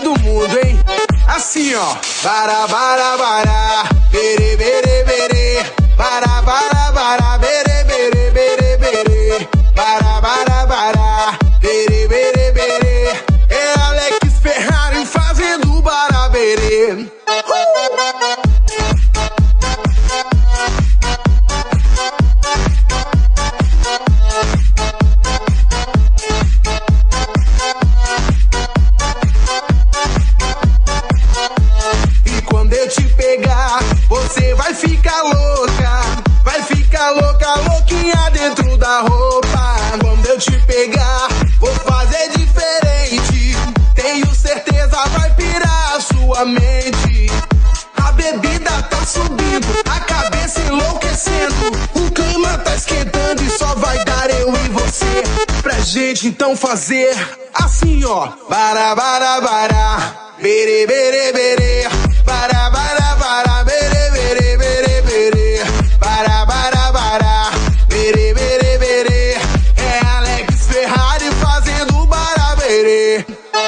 todo mundo, hein? Assim, ó. Bara, bara, bara. Bere, bere, bere. Bara, bara, bara. Bere, bere, bere, bere. Bara, bara, bara. pegar, você vai ficar louca, vai ficar louca, louquinha dentro da roupa. Quando eu te pegar, vou fazer diferente. Tenho certeza vai pirar a sua mente. A bebida tá subindo, a cabeça enlouquecendo, o clima tá esquentando e só vai dar eu e você pra gente então fazer assim ó, bara bara bara, bere bere bere, bara bara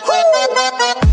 Woo!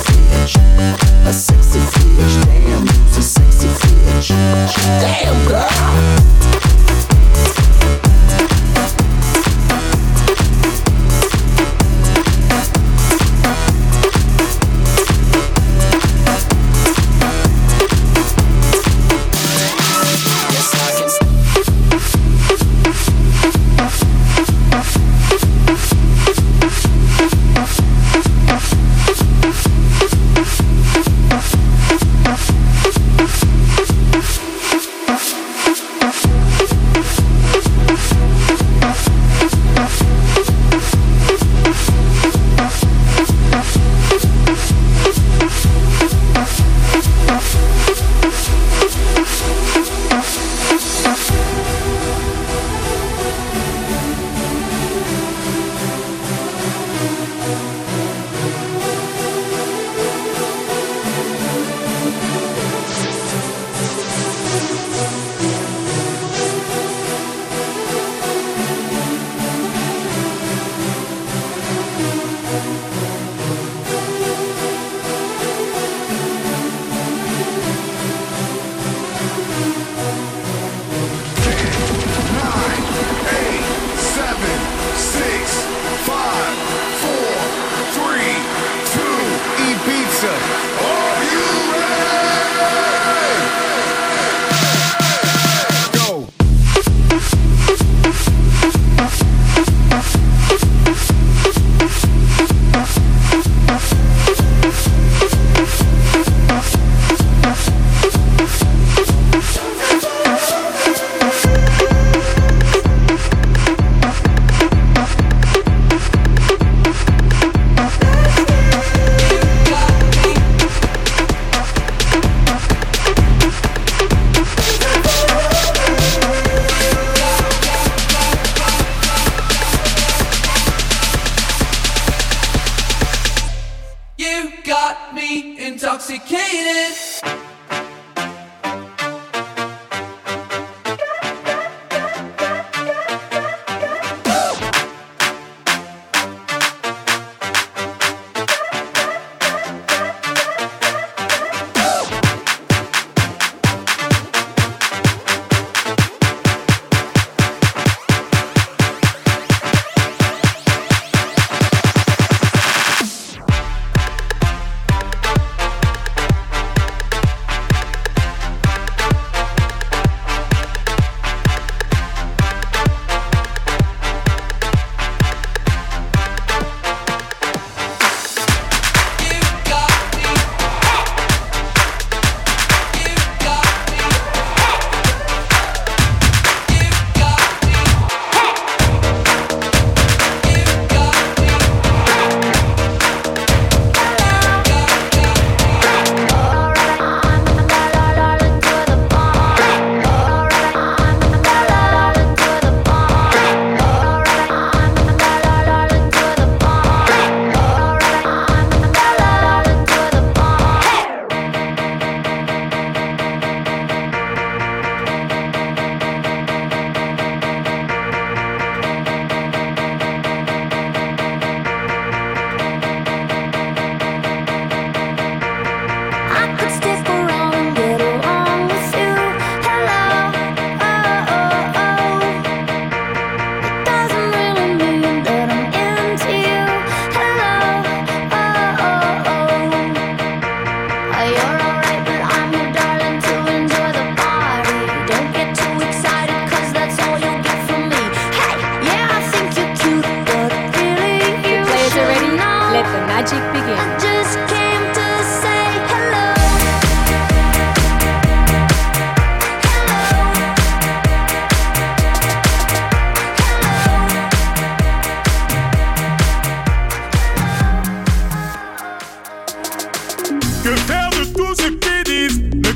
sexy bitch, a sexy bitch, damn.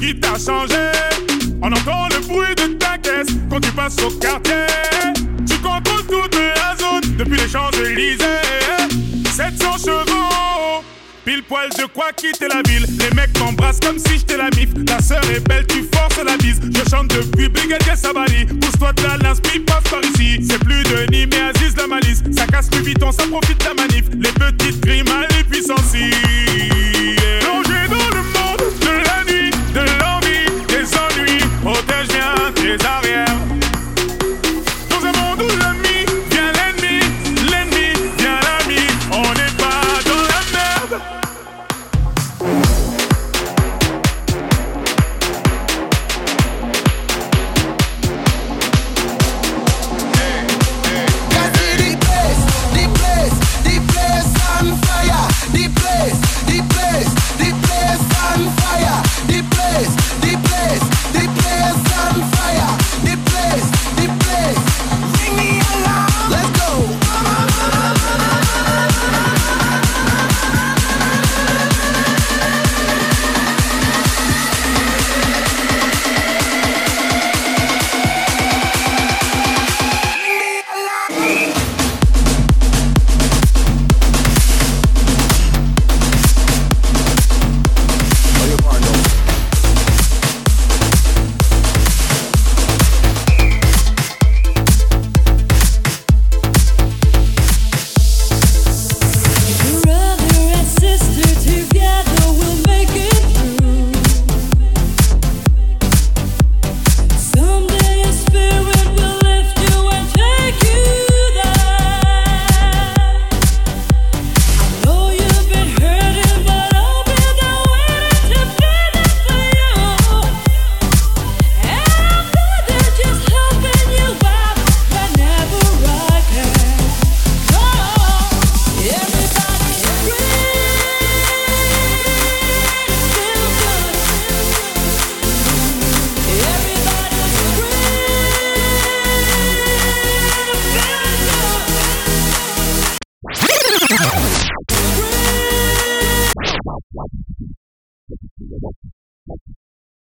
Vie t'a changé. On entend le bruit de ta caisse quand tu passes au quartier. Tu contrôles toute la zone depuis les Champs-Élysées. 700 chevaux. Pile poil, de quoi quitter la ville. Les mecs m'embrassent comme si j'étais la mif. Ta sœur est belle, tu forces la bise. Je chante depuis Brigadier Sabali. Pousse-toi de la l'inspi, passe par ici. C'est plus de Nîmes mais Aziz la malice. Ça casse plus vite, on s'en profite de la manif. Les petites crimes à les puissances. Esa bien.